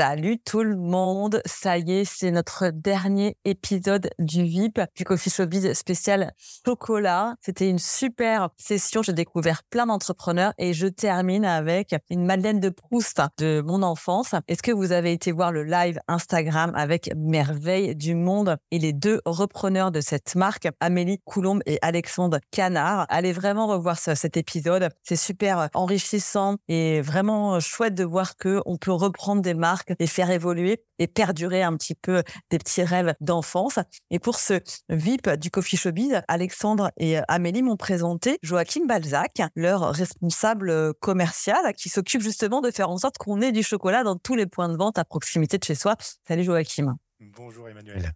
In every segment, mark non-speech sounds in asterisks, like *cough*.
Salut tout le monde, ça y est, c'est notre dernier épisode du VIP, du Coffee Showbiz spécial chocolat. C'était une super session, j'ai découvert plein d'entrepreneurs et je termine avec une Madeleine de Proust de mon enfance. Est-ce que vous avez été voir le live Instagram avec Merveille du Monde et les deux repreneurs de cette marque, Amélie Coulombe et Alexandre Canard? Allez vraiment revoir cet épisode, c'est super enrichissant et vraiment chouette de voir que on peut reprendre des marques et faire évoluer et perdurer un petit peu des petits rêves d'enfance. Et pour ce VIP du Coffee Showbiz, Alexandre et Amélie m'ont présenté Joachim Balzac, leur responsable commercial qui s'occupe justement de faire en sorte qu'on ait du chocolat dans tous les points de vente à proximité de chez soi. Salut Joachim. Bonjour Emmanuel.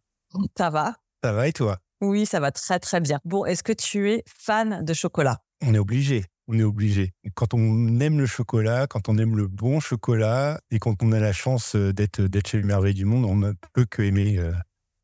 Ça va? Ça va et toi? Oui, ça va très très bien. Bon, est-ce que tu es fan de chocolat? On est obligé on est obligé. Quand on aime le chocolat, quand on aime le bon chocolat et quand on a la chance euh, d'être d'être chez les merveilles du monde, on ne peut que aimer euh,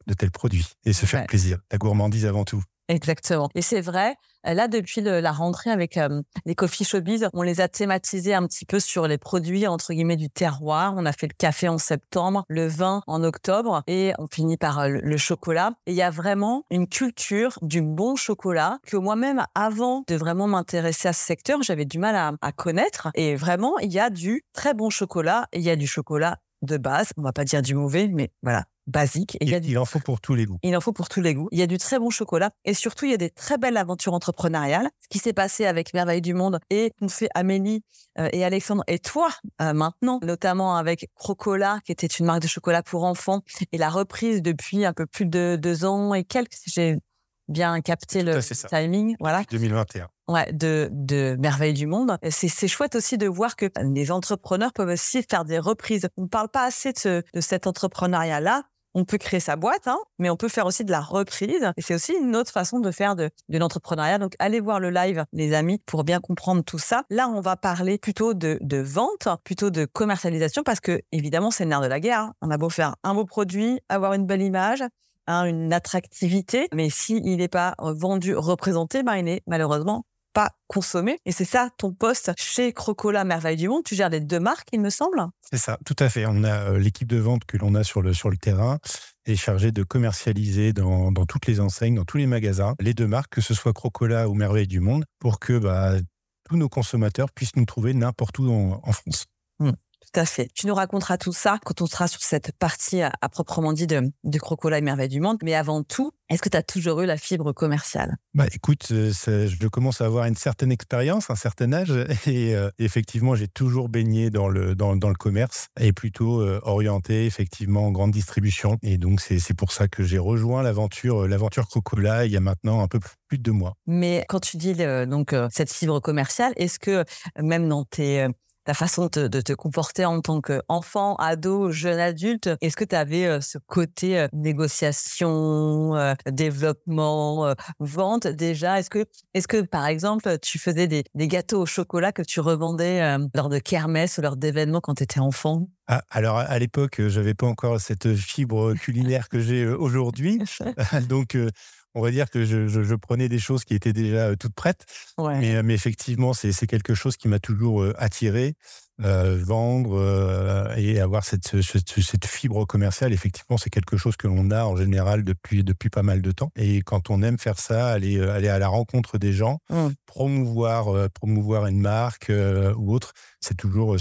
de tels produits et se faire plaisir. La gourmandise avant tout. Exactement. Et c'est vrai, là, depuis la rentrée avec les Coffee Showbiz, on les a thématisés un petit peu sur les produits, entre guillemets, du terroir. On a fait le café en septembre, le vin en octobre et on finit par le chocolat. Et il y a vraiment une culture du bon chocolat que moi-même, avant de vraiment m'intéresser à ce secteur, j'avais du mal à, à connaître. Et vraiment, il y a du très bon chocolat et il y a du chocolat de base. On va pas dire du mauvais, mais voilà, basique. Et il, en faut pour tous les goûts. Il en faut pour tous les goûts. Il y a du très bon chocolat et surtout, il y a des très belles aventures entrepreneuriales. Ce qui s'est passé avec Merveille du Monde et qu'on fait Amélie euh, et Alexandre et toi euh, maintenant, notamment avec Crocola, qui était une marque de chocolat pour enfants et la reprise depuis un peu plus de deux ans et quelques, si j'ai bien capté le timing. Voilà. 2021. Ouais, de, de merveilles du monde. C'est chouette aussi de voir que les entrepreneurs peuvent aussi faire des reprises. On ne parle pas assez de, de cet entrepreneuriat-là, on peut créer sa boîte, hein, mais on peut faire aussi de la reprise. Et c'est aussi une autre façon de faire de, l'entrepreneuriat. Donc, allez voir le live, les amis, pour bien comprendre tout ça. Là, on va parler plutôt de, vente, plutôt de commercialisation, parce que, évidemment, c'est le nerf de la guerre. Hein. On a beau faire un beau produit, avoir une belle image, hein, une attractivité, mais s'il n'est pas vendu, représenté, ben, il n'est malheureusement pas consommer. Et c'est ça ton poste chez Crocola Merveille du Monde. Tu gères les deux marques, il me semble. C'est ça, tout à fait. On a euh, l'équipe de vente que l'on a sur le, sur le terrain est chargée de commercialiser dans, dans, toutes les enseignes, dans tous les magasins, les deux marques, que ce soit Crocola ou Merveille du Monde, pour que bah, tous nos consommateurs puissent nous trouver n'importe où en, France. Mmh. Tout à fait. Tu nous raconteras tout ça quand on sera sur cette partie à, proprement dit de, de Crocola et Merveille du Monde. Mais avant tout, est-ce que tu as toujours eu la fibre commerciale? Bah écoute, euh, je commence à avoir une certaine expérience, un certain âge, *laughs* et euh, effectivement, j'ai toujours baigné dans le, dans, dans le commerce et plutôt euh, orienté effectivement en grande distribution. Et donc, c'est pour ça que j'ai rejoint l'aventure l'aventure Crocola il y a maintenant un peu plus de deux mois. Mais quand tu dis donc cette fibre commerciale, est-ce que même dans tes ta façon de te, comporter en tant qu'enfant, ado, jeune adulte? Est-ce que tu avais euh, ce côté euh, négociation, euh, développement, vente déjà? Est-ce que, est que, par exemple, tu faisais des, gâteaux au chocolat que tu revendais lors de kermesse ou lors d'événements quand tu étais enfant? Ah, alors à l'époque, j'avais pas encore cette fibre culinaire que j'ai aujourd'hui, *laughs* *laughs* donc on va dire que je, prenais des choses qui étaient déjà toutes prêtes. Mais, effectivement, c'est quelque chose qui m'a toujours attiré. vendre et avoir cette, cette, fibre commerciale, effectivement, c'est quelque chose que l'on a en général depuis, depuis pas mal de temps. Et quand on aime faire ça, aller, aller à la rencontre des gens, mmh. promouvoir, promouvoir une marque ou autre, c'est toujours,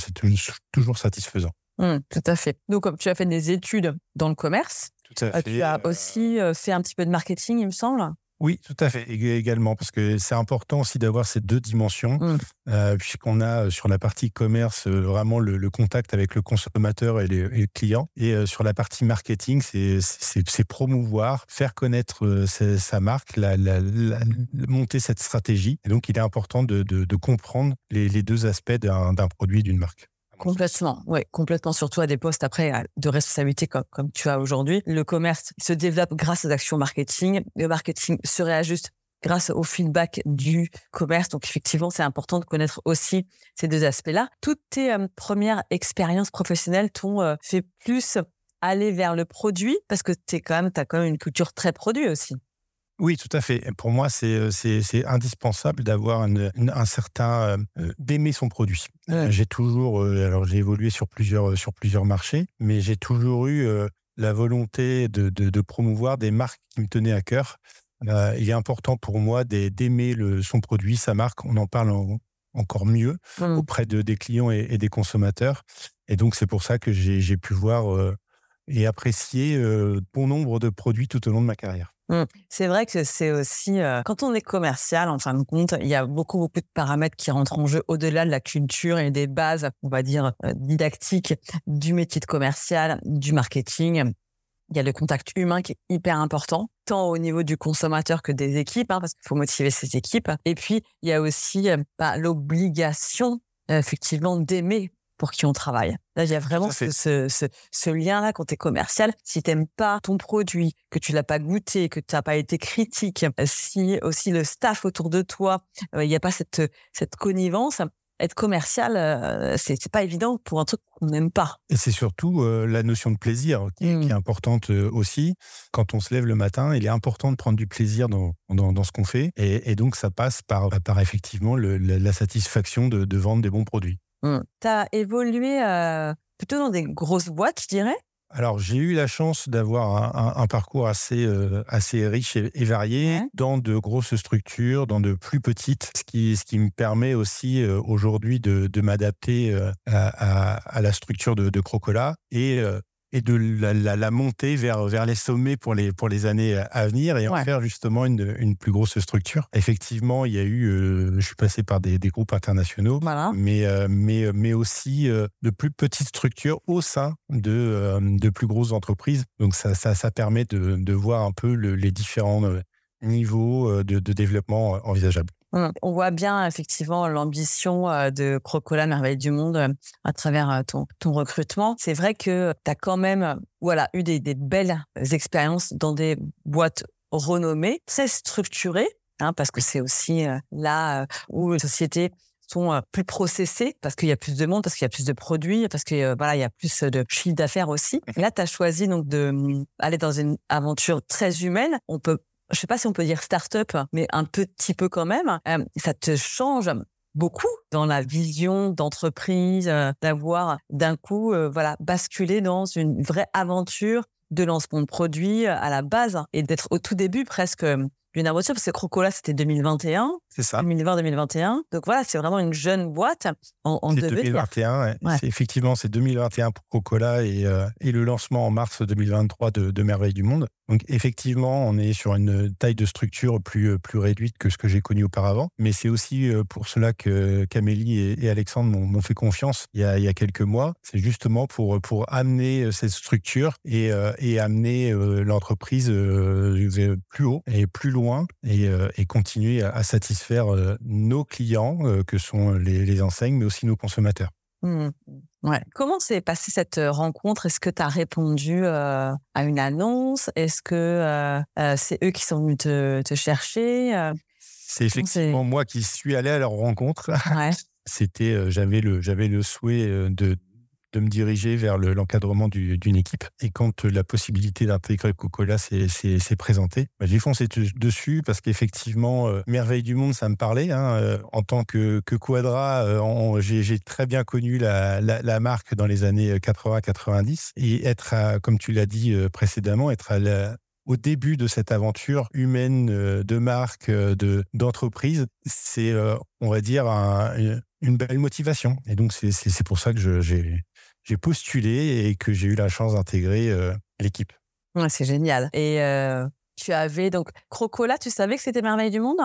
toujours satisfaisant. Mmh, tout à fait. Donc, comme tu as fait des études dans le commerce, tout à fait. tu as aussi fait un petit peu de marketing, il me semble. Oui, tout à fait, également, parce que c'est important aussi d'avoir ces deux dimensions, mmh. euh, puisqu'on a euh, sur la partie commerce euh, vraiment le, contact avec le consommateur et, les, clients, et sur la partie marketing, c'est promouvoir, faire connaître sa, marque, la, monter cette stratégie. Et donc, il est important de, comprendre les, les deux aspects d'un produit d'une marque. Complètement, oui, complètement. Surtout à des postes après de responsabilité comme, comme tu as aujourd'hui. Le commerce se développe grâce aux actions marketing. Le marketing se réajuste grâce au feedback du commerce. Donc effectivement, c'est important de connaître aussi ces deux aspects-là. Toutes tes euh, premières expériences professionnelles t'ont euh, fait plus aller vers le produit parce que tu quand même, as quand même une culture très produit aussi. Oui, tout à fait. Pour moi, c'est euh, indispensable d'avoir un certain euh, euh, d'aimer son produit. J'ai toujours, alors j'ai évolué sur plusieurs sur plusieurs marchés, mais j'ai toujours eu la volonté de, de, promouvoir des marques qui me tenaient à cœur. il est important pour moi d'aimer son produit, sa marque. On en parle encore mieux mmh. auprès de, des clients et, des consommateurs. Et donc, c'est pour ça que j'ai pu voir et apprécier bon nombre de produits tout au long de ma carrière. Mmh. C'est vrai que c'est aussi, quand on est commercial, en fin de compte, il y a beaucoup, beaucoup de paramètres qui rentrent en jeu au-delà de la culture et des bases, on va dire, didactiques du métier de commercial, du marketing. Il y a le contact humain qui est hyper important, tant au niveau du consommateur que des équipes, hein, parce qu'il faut motiver ces équipes. Et puis, il y a aussi bah, l'obligation, effectivement, d'aimer pour qui on travaille. Là, il y a vraiment ce, ce, lien-là quand tu es commercial. Si tu n'aimes pas ton produit, que tu l'as pas goûté, que tu n'as pas été critique, si aussi le staff autour de toi, euh, il n'y a pas cette, cette connivence, être commercial, euh, ce c'est pas évident pour un truc qu'on n'aime pas. Et c'est surtout euh, la notion de plaisir qui, est mmh. importante aussi. Quand on se lève le matin, il est important de prendre du plaisir dans, dans, ce qu'on fait. Et, donc, ça passe par, par effectivement la, satisfaction de vendre des bons produits. Mmh. Tu as évolué plutôt dans des grosses boîtes, je dirais? Alors, j'ai eu la chance d'avoir un, parcours assez, assez riche et, varié dans de grosses structures, dans de plus petites, ce qui, ce qui me permet aussi aujourd'hui de, de m'adapter à, la structure de, de Crocola et et de la, la, monter vers, vers les sommets pour les, pour les années à venir et en faire justement une, une, plus grosse structure. Effectivement, il y a eu, euh, je suis passé par des, des groupes internationaux, mais, euh, mais, mais aussi euh, de plus petites structures au sein de, de plus grosses entreprises. Donc ça, ça, ça permet de, de voir un peu les différents niveaux de, de développement envisageables. Mmh. On voit bien effectivement l'ambition de Crocola Merveille du Monde à travers ton, ton recrutement. C'est vrai que tu as quand même voilà, eu des, belles expériences dans des boîtes renommées, très structurées, hein, parce que c'est aussi là où les sociétés sont plus processées parce qu'il y a plus de monde, parce qu'il y a plus de produits, parce qu'il voilà, il y a plus de chiffre d'affaires aussi. Mmh. là, tu as choisi donc de mmh, aller dans une aventure très humaine. On peut je sais pas si on peut dire start-up, mais un petit peu quand même, euh, ça te change beaucoup dans la vision d'entreprise, euh, d'avoir d'un coup, euh, voilà, basculé dans une vraie aventure de lancement de produits à la base et d'être au tout début presque d'une aventure parce que Crocola c'était 2021. C'est ça. 2020-2021. Donc voilà, c'est vraiment une jeune boîte en, en 2021. Ouais. Effectivement, c'est 2021 pour Crocola et, et, le lancement en mars 2023 de, de Merveille du Monde. Donc effectivement, on est sur une taille de structure plus, euh, plus réduite que ce que j'ai connu auparavant. Mais c'est aussi euh, pour cela que Camélie et, Alexandre m'ont fait confiance il y a, quelques mois. C'est justement pour, amener euh, cette structure et, amener l'entreprise plus haut et plus loin et, continuer à, satisfaire nos clients, que sont les enseignes, mais aussi nos consommateurs. Mmh. Ouais. Comment s'est passée cette rencontre? Est-ce que tu as répondu euh, à une annonce? Est-ce que euh, c'est eux qui sont venus te, te chercher C'est effectivement moi qui suis allé à leur rencontre. Ouais. C'était, j'avais le, j'avais le souhait de de me diriger vers l'encadrement d'une équipe. Et quand euh, la possibilité d'intégrer Coca-Cola s'est présentée, bah, j'ai foncé dessus parce qu'effectivement, euh, Merveille du Monde, ça me parlait. Hein, euh, en tant que, que Quadra, j'ai très bien connu la, marque dans les années 80-90. Et être, comme tu l'as dit précédemment, être au début de cette aventure humaine de marque, de d'entreprise, c'est, on va dire, une belle motivation. Et donc, c'est pour ça que j'ai j'ai postulé et que j'ai eu la chance d'intégrer euh, l'équipe. c'est génial. Et euh, tu avais donc Crocola, tu savais que c'était Merveille du Monde?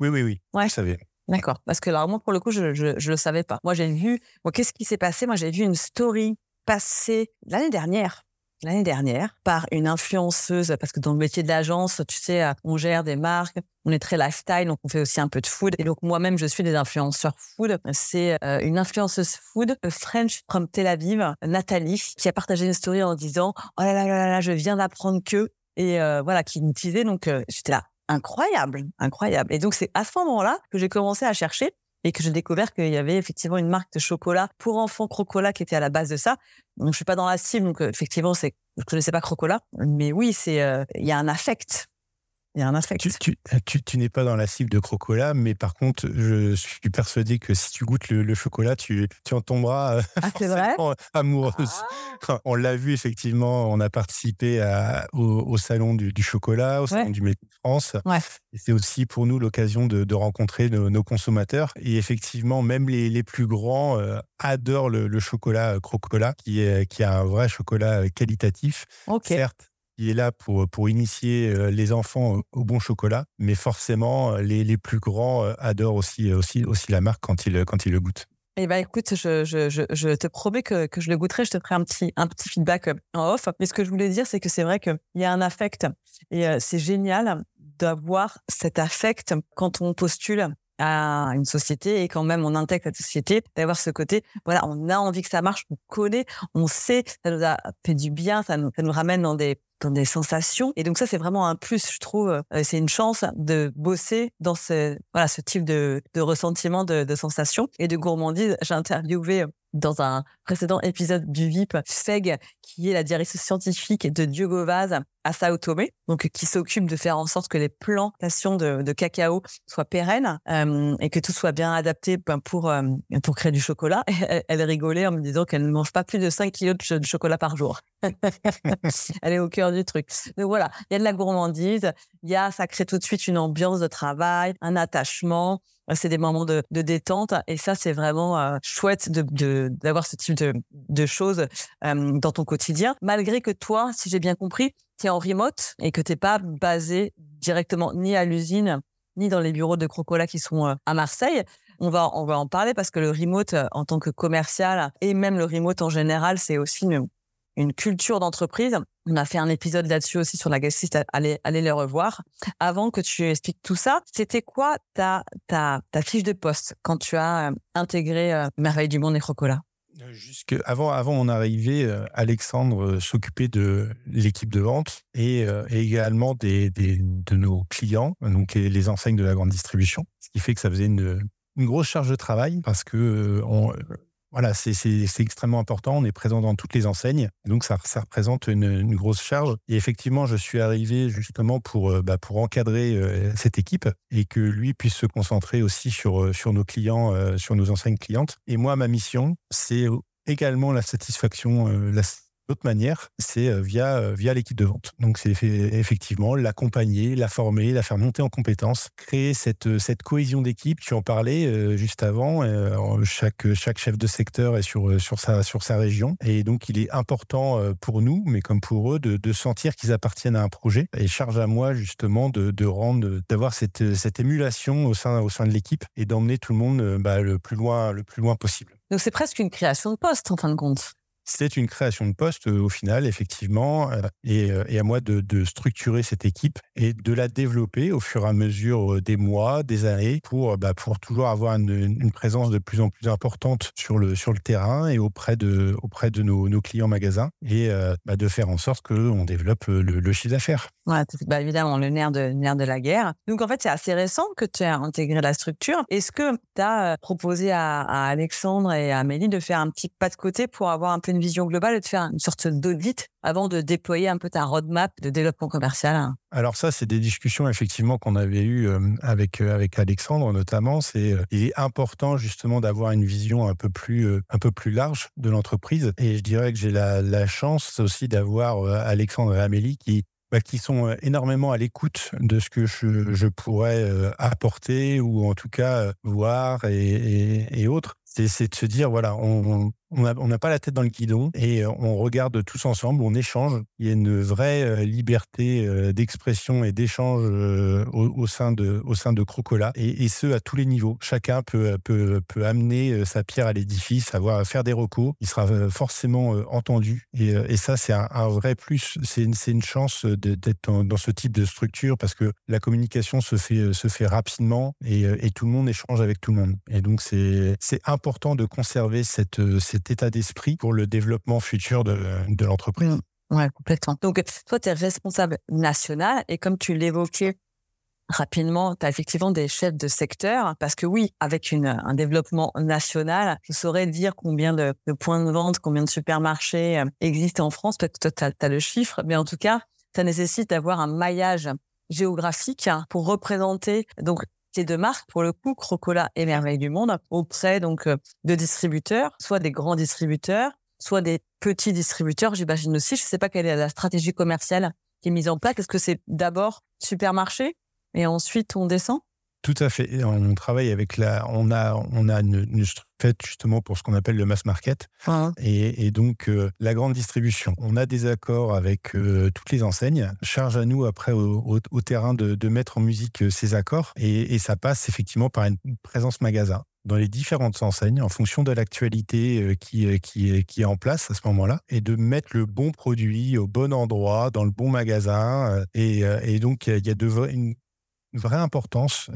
Oui, oui, oui. Ouais. Je savais. D'accord. Parce que là, moi, pour le coup, je ne le savais pas. Moi, j'ai vu. Moi, qu'est-ce qui s'est passé? Moi, j'ai vu une story passer l'année dernière l'année dernière par une influenceuse, parce que dans le métier de l'agence, tu sais, euh, on gère des marques, on est très lifestyle, donc on fait aussi un peu de food. Et donc moi-même, je suis des influenceurs food. C'est euh, une influenceuse food, French from Tel Aviv, Nathalie, qui a partagé une story en disant « Oh là là là là, je viens d'apprendre que… » Et euh, voilà, qui disait, donc j'étais là, incroyable, incroyable. Et donc c'est à ce moment-là que j'ai commencé à chercher et que j'ai découvert qu'il y avait effectivement une marque de chocolat pour enfants Crocola qui était à la base de ça. Donc je suis pas dans la cible, donc effectivement c'est je connaissais pas Crocola, mais oui c'est il y a un affect il y a un affect. Tu, tu, tu, n'es pas dans la cible de Crocola, mais par contre, je suis persuadé que si tu goûtes le, chocolat, tu, en tomberas ah, amoureuse. Ah. On l'a vu effectivement, on a participé à, au, salon du, chocolat, au salon du Métis de France. Ouais. C'est aussi pour nous l'occasion de, de, rencontrer nos, consommateurs. Et effectivement, même les, les plus grands euh, adorent le, chocolat euh, Crocola, qui, est, qui a un vrai chocolat euh, qualitatif. Certes, qui est là pour, pour initier euh, les enfants au bon chocolat, mais forcément, euh, les, les plus grands euh, adorent aussi, aussi, aussi la marque quand ils, quand ils le goûtent. Eh ben, écoute, je, je, je, te promets que, que, je le goûterai. Je te ferai un petit, un petit feedback en off. Mais ce que je voulais dire, c'est que c'est vrai qu'il y a un affect et c'est génial d'avoir cet affect quand on postule à une société et quand même on intègre la société, d'avoir ce côté, voilà, on a envie que ça marche, on connaît, on sait, ça nous a fait du bien, ça nous, ça nous ramène dans des dans des sensations. Et donc ça, c'est vraiment un plus, je trouve. Euh, c'est une chance de bosser dans ce, voilà, ce type de, de ressentiment, de, de sensations et de gourmandise. J'ai interviewé dans un précédent épisode du VIP, Feg, qui est la directrice scientifique de Diogo Vaz à Sao Tomé, donc qui s'occupe de faire en sorte que les plantations de, cacao soient pérennes euh, et que tout soit bien adapté ben, pour, euh, pour créer du chocolat. Elle, rigolait en me disant qu'elle ne mange pas plus de 5 kilos de, chocolat par jour. *laughs* elle est au cœur du truc. Donc voilà, il y a de la gourmandise, y a, ça crée tout de suite une ambiance de travail, un attachement, c'est des moments de, de, détente et ça c'est vraiment euh, chouette de d'avoir ce type de, de choses euh, dans ton quotidien. Malgré que toi si j'ai bien compris tu es en remote et que t'es pas basé directement ni à l'usine ni dans les bureaux de Crocola qui sont euh, à Marseille on va on va en parler parce que le remote en tant que commercial et même le remote en général c'est aussi une, une culture d'entreprise. On a fait un épisode là-dessus aussi sur la guest allez, allez les revoir. Avant que tu expliques tout ça, c'était quoi ta, ta, fiche de poste quand tu as euh, intégré euh, Merveille du Monde et Crocola euh, Jusque avant, avant mon arrivée, Alexandre s'occupait de l'équipe de vente et, également des, des, de nos clients, donc les, enseignes de la grande distribution. Ce qui fait que ça faisait une, grosse charge de travail parce que voilà, c'est extrêmement important. On est présent dans toutes les enseignes. Donc, ça, représente une, grosse charge. Et effectivement, je suis arrivé justement pour, euh, bah, pour encadrer euh, cette équipe et que lui puisse se concentrer aussi sur, euh, sur nos clients, sur nos enseignes clientes. Et moi, ma mission, c'est également la satisfaction, la L'autre manière, c'est euh, via, euh, via l'équipe de vente. Donc, c'est effectivement l'accompagner, la former, la faire monter en compétences, créer cette, euh, cette cohésion d'équipe. Tu en parlais juste avant. chaque, chaque chef de secteur est sur, sur, sa, sur sa région. Et donc, il est important pour nous, mais comme pour eux, de, sentir qu'ils appartiennent à un projet. Et charge à moi, justement, de, de rendre, d'avoir cette, cette émulation au sein, au sein de l'équipe et d'emmener tout le monde bah, le, plus loin, le plus loin possible. Donc, c'est presque une création de poste, en fin de compte. C'est une création de poste au final, effectivement, et, et, à moi de, structurer cette équipe et de la développer au fur et à mesure des mois, des années, pour, bah, toujours avoir une, présence de plus en plus importante sur le, terrain et auprès de, nos, clients magasins, et bah, de faire en sorte qu'on développe le, chiffre d'affaires. Bah, évidemment, le nerf, de, la guerre. Donc en fait, c'est assez récent que tu as intégré la structure. Est-ce que tu as proposé à, à Alexandre et à Amélie de faire un petit pas de côté pour avoir un peu une vision globale et de faire une sorte d'audit avant de déployer un peu ta roadmap de développement commercial? Alors ça, c'est des discussions effectivement qu'on avait eues euh, avec euh, avec Alexandre notamment. C'est euh, il est important justement d'avoir une vision un peu plus un peu plus large de l'entreprise. Et je dirais que j'ai la, chance aussi d'avoir Alexandre et Amélie qui bah, qui sont énormément à l'écoute de ce que je, je pourrais apporter ou en tout cas voir et, autres. C'est de se dire, voilà, on n'a pas la tête dans le guidon et on regarde tous ensemble, on échange. Il y a une vraie liberté d'expression et d'échange au, sein de, au sein de Crocola et, ce à tous les niveaux. Chacun peut, peut, peut amener sa pierre à l'édifice, savoir faire des recours. Il sera forcément entendu et, ça, c'est un, vrai plus. C'est une, une, chance d'être dans, ce type de structure parce que la communication se fait, se fait rapidement et, et tout le monde échange avec tout le monde. Et donc, c'est important de conserver cette, état d'esprit pour le développement futur de, l'entreprise. Mmh. Oui, complètement. Donc, toi, tu es responsable national et comme tu l'évoquais rapidement, tu as effectivement des chefs de secteur parce que oui, avec un développement national, je saurais dire combien de, points de vente, combien de supermarchés euh, existent en France. Peut-être que tu as, le chiffre, mais en tout cas, ça nécessite d'avoir un maillage géographique pour représenter deux marques, pour le coup, Crocola et Merveille du Monde, auprès donc euh, de distributeurs, soit des grands distributeurs, soit des petits distributeurs, j'imagine aussi. Je ne sais pas quelle est la stratégie commerciale qui est mise en place. Est-ce que c'est d'abord supermarché et ensuite on descend? Tout à fait. On travaille avec la. On a, on a une, une faite justement pour ce qu'on appelle le mass market et, donc euh, la grande distribution. On a des accords avec euh, toutes les enseignes. Charge à nous après au, terrain de, mettre en musique euh, ces accords et, ça passe effectivement par une présence magasin dans les différentes enseignes en fonction de l'actualité qui, qui, qui, est en place à ce moment-là et de mettre le bon produit au bon endroit, dans le bon magasin. Et, et donc, il y a de, une vraie importance.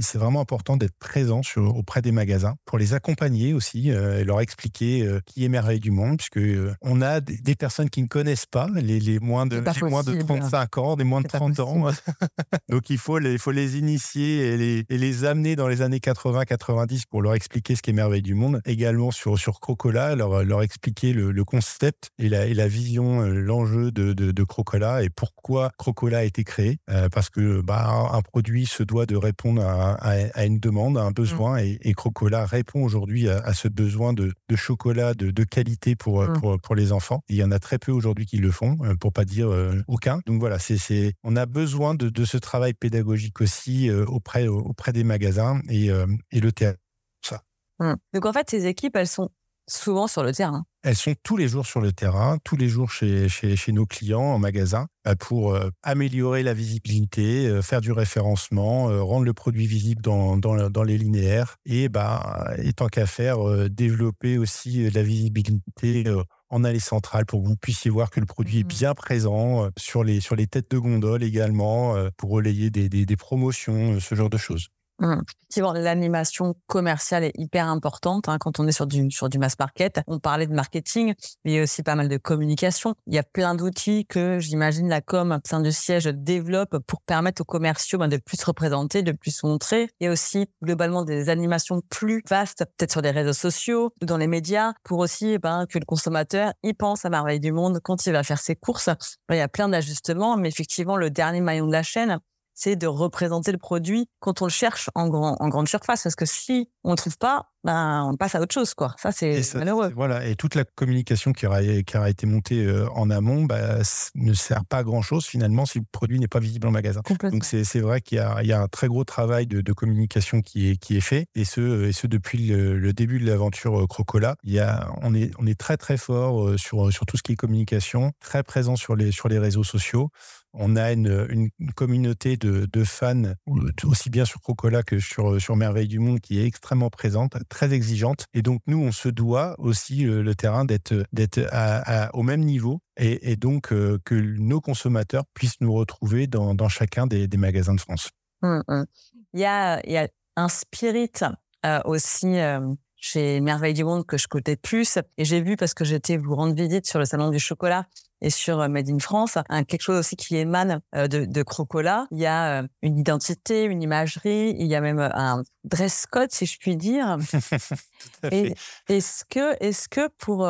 C'est vraiment important d'être présent sur, auprès des magasins pour les accompagner aussi euh, et leur expliquer euh, qui est Merveille du Monde, puisque euh, on a des, personnes qui ne connaissent pas les, les moins de les moins de 35 ans, des moins de 30 ans. *laughs* Donc il faut les, il faut les initier et les, et les amener dans les années 80-90 pour leur expliquer ce qu'est Merveille du Monde. Également sur sur Crocola, leur, leur expliquer le, concept et la, et la vision, l'enjeu de, de, de, Crocola et pourquoi Crocola a été créé. parce que bah, un produit se doit de répondre à, une demande, à un mmh. besoin, et, Crocola répond aujourd'hui à, ce besoin de, chocolat de, qualité pour, mmh. pour, pour, les enfants. il y en a très peu aujourd'hui qui le font, euh, pour pas dire euh, aucun. Donc voilà, c'est, on a besoin de, ce travail pédagogique aussi euh, auprès, auprès des magasins et, et le théâtre. Ça. Mmh. Donc en fait, ces équipes, elles sont souvent sur le terrain. Elles sont tous les jours sur le terrain, tous les jours chez, chez, chez nos clients en magasin euh, pour euh, améliorer la visibilité, euh, faire du référencement, rendre le produit visible dans, dans, dans les linéaires et, bah, et tant qu'à faire, développer aussi la visibilité en allée centrale pour que vous puissiez voir que le produit est mmh. bien présent sur les, sur les têtes de gondole également pour relayer des, des, des promotions, ce genre de choses. Mmh. Effectivement, l'animation commerciale est hyper importante hein, quand on est sur du, sur du mass market. On parlait de marketing, mais il y a aussi pas mal de communication. Il y a plein d'outils que j'imagine la com au sein du siège développe pour permettre aux commerciaux ben, de plus se représenter, de plus se montrer. Il y a aussi globalement des animations plus vastes, peut-être sur les réseaux sociaux ou dans les médias, pour aussi ben, que le consommateur y pense à merveille du monde quand il va faire ses courses. Il y a plein d'ajustements, mais effectivement, le dernier maillon de la chaîne, c'est de représenter le produit quand on le cherche en, grand, en grande surface. Parce que si on ne trouve pas, ben, on passe à autre chose. Quoi. Ça, c'est malheureux. Voilà. Et toute la communication qui aura, qui aura été montée euh, en amont bah, ne sert pas à grand-chose finalement si le produit n'est pas visible en magasin. Donc, c'est vrai qu'il y, y, a un très gros travail de, de, communication qui est, qui est fait. Et ce, et ce depuis le, début de l'aventure euh, Crocola. Il y a, on, est, on est très, très fort euh, sur, sur tout ce qui est communication, très présent sur les, sur les réseaux sociaux. On a une, une communauté de, de, fans, aussi bien sur Crocola que sur, sur Merveille du Monde, qui est extrêmement présente, très exigeante. Et donc, nous, on se doit aussi euh, le terrain d'être d'être au même niveau et, donc euh, que nos consommateurs puissent nous retrouver dans, chacun des, magasins de France. Mmh, mmh. Il, y a, il y a un spirit euh, aussi chez Merveille du Monde que je connais plus. Et j'ai vu, parce que j'étais vous rendre visite sur le salon du chocolat, et sur euh, Made in France, quelque chose aussi qui émane euh, de, de Crocola. Il y a euh, une identité, une imagerie, il y a même un dress code, si je puis dire. *laughs* Est-ce que, est que pour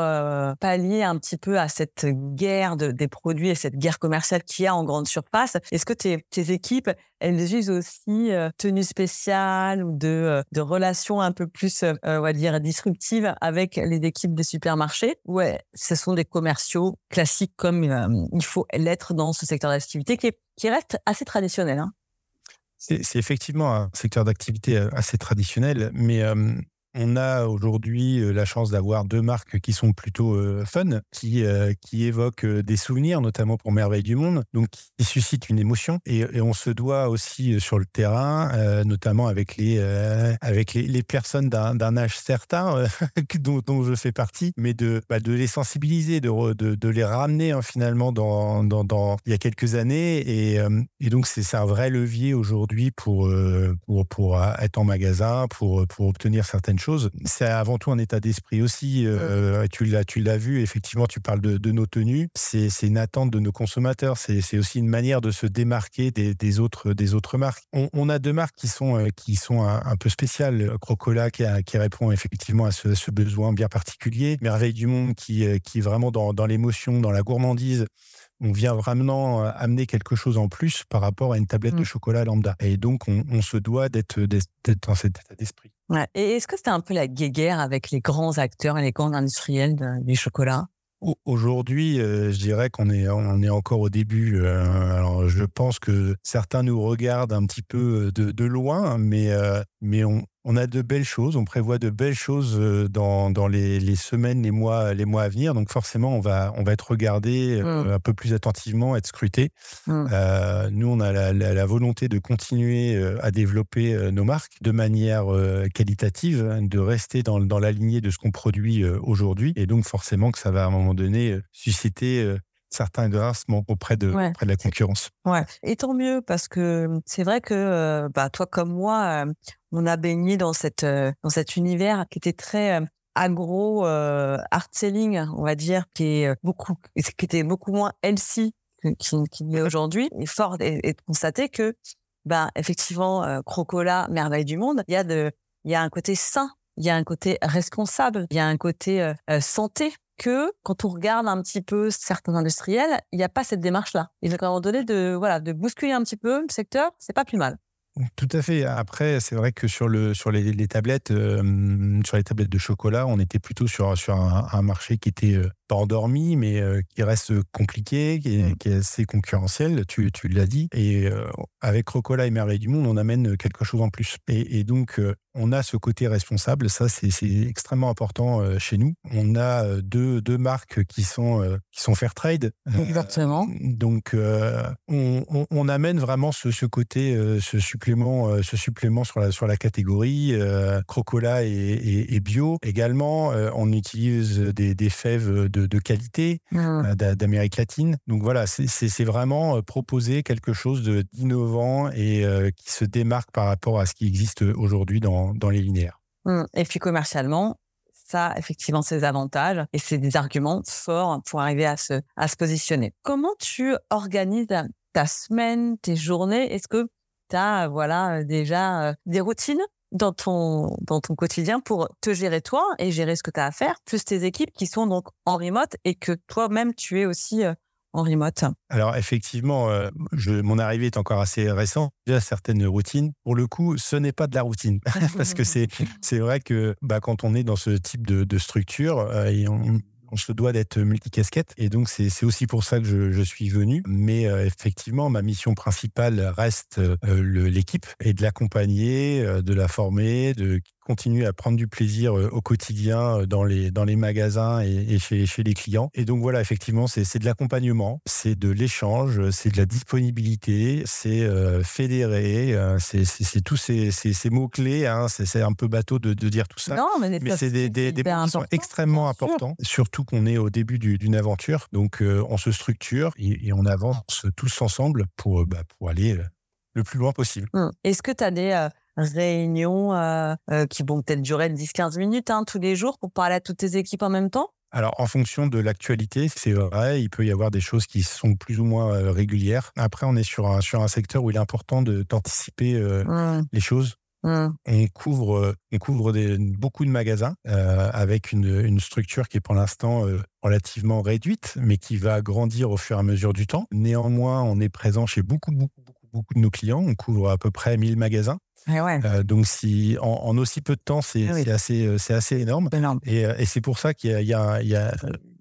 pallier un petit peu à cette guerre de, des produits et cette guerre commerciale qu'il y a en grande surface, est-ce que tes, tes, équipes, elles usent aussi tenue spéciale ou de, de relations un peu plus, on va dire, disruptives avec les équipes des supermarchés? Ouais, ce sont des commerciaux classiques euh, il faut l'être dans ce secteur d'activité qui, qui, reste assez traditionnel. Hein. C'est effectivement un secteur d'activité euh, assez traditionnel, mais euh, on a aujourd'hui la chance d'avoir deux marques qui sont plutôt fun, qui, qui évoquent des souvenirs, notamment pour Merveille du Monde, donc qui suscitent une émotion. Et, on se doit aussi sur le terrain, notamment avec les, avec les, personnes d'un âge certain, *laughs* dont, je fais partie, mais de, bah, de les sensibiliser, de, de, les ramener hein, finalement dans, dans, dans, il y a quelques années. Et, et donc, c'est un vrai levier aujourd'hui pour, pour, pour être en magasin, pour, pour obtenir certaines choses. C'est avant tout un état d'esprit aussi. Euh, tu l'as, tu l'as vu. Effectivement, tu parles de, nos tenues. C'est, une attente de nos consommateurs. C'est, aussi une manière de se démarquer des, autres, des autres marques. On, a deux marques qui sont, euh, qui sont un, peu spéciales. Crocola qui, qui, répond effectivement à ce, besoin bien particulier. Merveille du monde qui, euh, qui est vraiment dans, dans l'émotion, dans la gourmandise on vient vraiment euh, amener quelque chose en plus par rapport à une tablette de mmh. chocolat lambda. Et donc, on, se doit d'être dans cet état d'esprit. Et est-ce que c'était un peu la guéguerre avec les grands acteurs et les grands industriels du chocolat? Aujourd'hui, euh, je dirais qu'on est, on est encore au début. Euh, alors, je pense que certains nous regardent un petit peu de, loin, mais, mais on, on a de belles choses, on prévoit de belles choses euh, dans, dans les, les, semaines, les mois, les mois à venir. Donc forcément, on va, on va être regardé euh, mmh. un peu plus attentivement, être scruté. Mmh. Euh, nous, on a la, la, volonté de continuer à développer nos marques de manière qualitative, hein, de rester dans, dans la lignée de ce qu'on produit aujourd'hui. Et donc forcément que ça va à un moment donné susciter certains grassements auprès de, auprès de la concurrence. Ouais. Et tant mieux, parce que c'est vrai que bah, toi comme moi, on a baigné dans, cette, euh, dans cet univers qui était très euh, agro euh, art selling, on va dire, qui est beaucoup, qui était beaucoup moins healthy qu'il qui est *laughs* aujourd'hui. Et fort est, de constater que, ben, effectivement, Crocola, merveille du monde, il y a de, il y a un côté sain, il y a un côté responsable, il y a un côté santé que quand on regarde un petit peu certains industriels, il n'y a pas cette démarche-là. Et donc à un moment donné, de voilà, de bousculer un petit peu le secteur, c'est pas plus mal. Tout à fait. Après, c'est vrai que sur, le, sur les, tablettes, euh, sur les tablettes de chocolat, on était plutôt sur, un, marché qui était euh, pas endormi, mais euh, qui reste compliqué, qui est, assez concurrentiel, tu, tu l'as dit. Et euh, avec Rocola et Merveille du Monde, on amène quelque chose en plus. Et, donc, euh, on a ce côté responsable, ça c'est extrêmement important chez nous. On a deux, deux marques qui sont, qui sont fair trade. Exactement. donc, on, on, amène vraiment ce, ce côté, ce supplément, ce supplément sur la, sur la catégorie. Crocola et, bio. Également, on utilise des, des fèves de, qualité mmh. euh, d'Amérique latine. Donc voilà, c'est vraiment euh, proposer quelque chose d'innovant et euh, qui se démarque par rapport à ce qui existe aujourd'hui dans, les linéaires. Mmh. Et puis commercialement, ça a effectivement ses avantages et c'est des arguments forts pour arriver à se, à se positionner. Comment tu organises ta semaine, tes journées? Est-ce que tu as voilà, déjà des routines? Dans ton, dans ton quotidien pour te gérer toi et gérer ce que tu as à faire, plus tes équipes qui sont donc en remote et que toi-même tu es aussi euh, en remote Alors effectivement, euh, je, mon arrivée est encore assez récente. Déjà certaines routines. Pour le coup, ce n'est pas de la routine *laughs* parce que c'est *laughs* c'est vrai que bah, quand on est dans ce type de, de structure, euh, et on, on se doit d'être multicasquette. Et donc, c'est aussi pour ça que je, suis venu. Mais euh, effectivement, ma mission principale reste euh, l'équipe et de l'accompagner, euh, de la former, de continuer à prendre du plaisir au quotidien dans les, dans les magasins et, chez, chez, les clients. Et donc voilà, effectivement, c'est de l'accompagnement, c'est de l'échange, c'est de la disponibilité, c'est fédérer, c'est tous ces, ces, mots-clés. Hein, c'est un peu bateau de, de, dire tout ça. Non, mais, c'est des, des, des points qui sont extrêmement importants, surtout qu'on est au début d'une aventure. Donc on se structure et, on avance tous ensemble pour, bah, pour aller le plus loin possible. Mmh. Est-ce que tu as des réunions euh, euh, qui vont peut-être durer 10-15 minutes hein, tous les jours pour parler à toutes tes équipes en même temps? Alors, en fonction de l'actualité, c'est vrai, il peut y avoir des choses qui sont plus ou moins euh, régulières. Après, on est sur un, sur un secteur où il est important d'anticiper mmh. les choses. Mmh. On couvre, on couvre des, beaucoup de magasins avec une, une, structure qui est pour l'instant relativement réduite, mais qui va grandir au fur et à mesure du temps. Néanmoins, on est présent chez beaucoup, beaucoup, beaucoup, beaucoup de nos clients. On couvre à peu près 1000 magasins. Euh, donc, si, en, aussi peu de temps, c'est assez, euh, assez énorme. Et, euh, et c'est pour ça qu'il y, y, a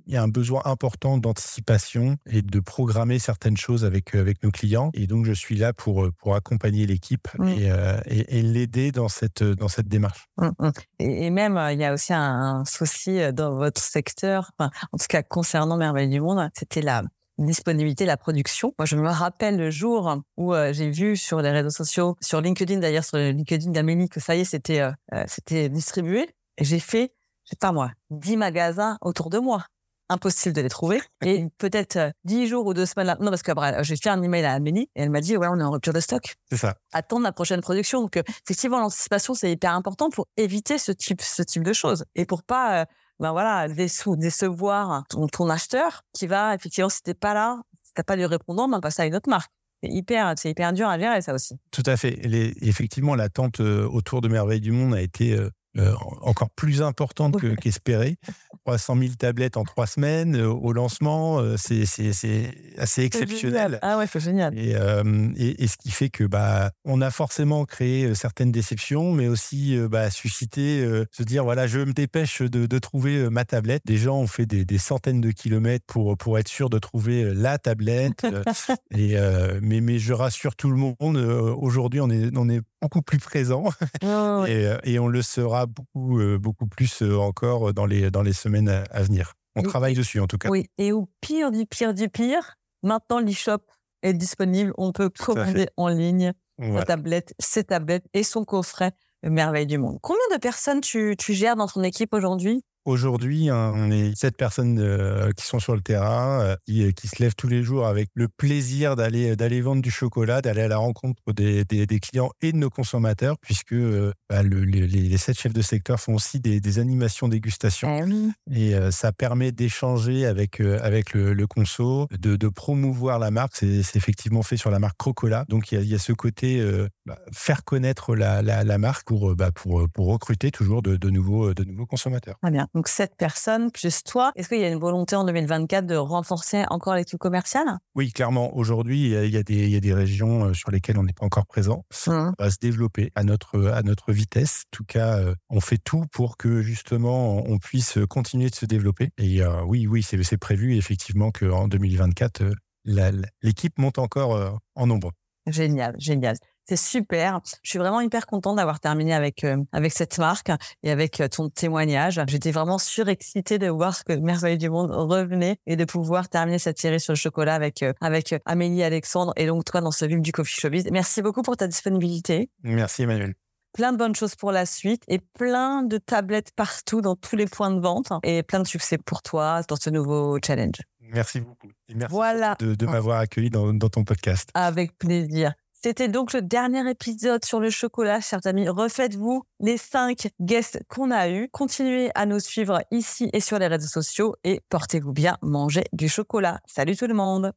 il y a un besoin important d'anticipation et de programmer certaines choses avec, avec nos clients. Et donc, je suis là pour, pour accompagner l'équipe et, et, l'aider dans cette, dans cette démarche. Mmh, mmh. Et, même, il y a aussi un, souci dans votre secteur, en tout cas concernant Merveille du Monde, c'était la disponibilité, la production. Moi, je me rappelle le jour où euh, j'ai vu sur les réseaux sociaux, sur LinkedIn d'ailleurs, sur le LinkedIn d'Amélie, que ça y est, c'était euh, euh, c'était distribué. Et j'ai fait, je sais pas moi, 10 magasins autour de moi. Impossible de les trouver. Et *laughs* peut-être 10 jours ou deux semaines là. Non, parce que j'ai fait un email à Amélie et elle m'a dit, ouais, on est en rupture de stock. C'est ça. Attendre la prochaine production. Donc, effectivement, l'anticipation, c'est hyper important pour éviter ce type, ce type de choses et pour pas ben voilà, décevoir ton, ton acheteur qui va, effectivement, si t'es pas là, si t'as pas de répondant, ben, passer à une autre marque. C'est hyper, c'est hyper dur à gérer, ça aussi. Tout à fait. Les, effectivement, l'attente euh, autour de Merveille du Monde a été euh, euh, encore plus importante qu'espéré. 300 000 tablettes en trois semaines euh, au lancement, euh, c'est assez exceptionnel. Ah ouais, c'est génial. Et, et, ce qui fait que bah, on a forcément créé certaines déceptions, mais aussi bah, suscité se dire voilà, je me dépêche de, de, trouver ma tablette. Des gens ont fait des, des, centaines de kilomètres pour pour être sûr de trouver la tablette. *laughs* et mais mais je rassure tout le monde. Aujourd'hui, on est on est beaucoup plus présent et, et on le sera beaucoup, euh, beaucoup plus euh, encore dans les, dans les semaines à, venir. On travaille dessus en tout cas. Oui, et au pire du pire du pire, maintenant l'e-shop est disponible. On peut commander en ligne sa tablette, ses tablettes et son coffret Merveille du Monde. Combien de personnes tu, tu gères dans ton équipe aujourd'hui? Aujourd'hui, hein, on est sept personnes euh, qui sont sur le terrain, euh, euh, qui, se lèvent tous les jours avec le plaisir d'aller d'aller vendre du chocolat, d'aller à la rencontre des, des, clients et de nos consommateurs, puisque bah, les, sept chefs de secteur font aussi des, animations dégustation. Eh et ça permet d'échanger avec, avec le, conso, de, de, promouvoir la marque. C'est effectivement fait sur la marque Crocola. Donc il y a, ce côté bah, faire connaître la, la, marque pour, bah, pour, pour recruter toujours de, de, nouveaux, de nouveaux consommateurs. Très bien. Donc, sept personnes plus toi. Est-ce qu'il y a une volonté en 2024 de renforcer encore l'équipe commerciale? Oui, clairement. Aujourd'hui, il y, a des, des régions euh, sur lesquelles on n'est pas encore présent. Mmh. On va se développer à notre, à notre vitesse. En tout cas, euh, on fait tout pour que justement on puisse continuer de se développer. Et euh, oui, oui, c'est prévu effectivement qu'en 2024, l'équipe monte encore en nombre. Génial, génial. C'est super. Je suis vraiment hyper contente d'avoir terminé avec euh, avec cette marque et avec euh, ton témoignage. J'étais vraiment surexcitée de voir ce que Merveille du Monde revenait et de pouvoir terminer cette série sur le chocolat avec euh, avec Amélie Alexandre et donc toi dans ce film du Coffee Showbiz. Merci beaucoup pour ta disponibilité. Merci Emmanuel plein de bonnes choses pour la suite et plein de tablettes partout dans tous les points de vente et plein de succès pour toi dans ce nouveau challenge. Merci beaucoup. merci voilà. de, m'avoir accueilli dans, dans ton podcast. Avec plaisir. C'était donc le dernier épisode sur le chocolat, chers amis. Refaites-vous les cinq guests qu'on a eus. Continuez à nous suivre ici et sur les réseaux sociaux et portez-vous bien, mangez du chocolat. Salut tout le monde.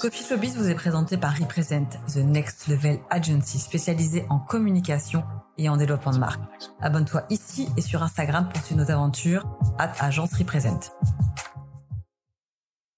Coffee Showbiz vous est présenté par Represent, The Next Level Agency spécialisée en communication et en développement de marque. Abonne-toi ici et sur Instagram pour suivre nos aventures. Agence Represent.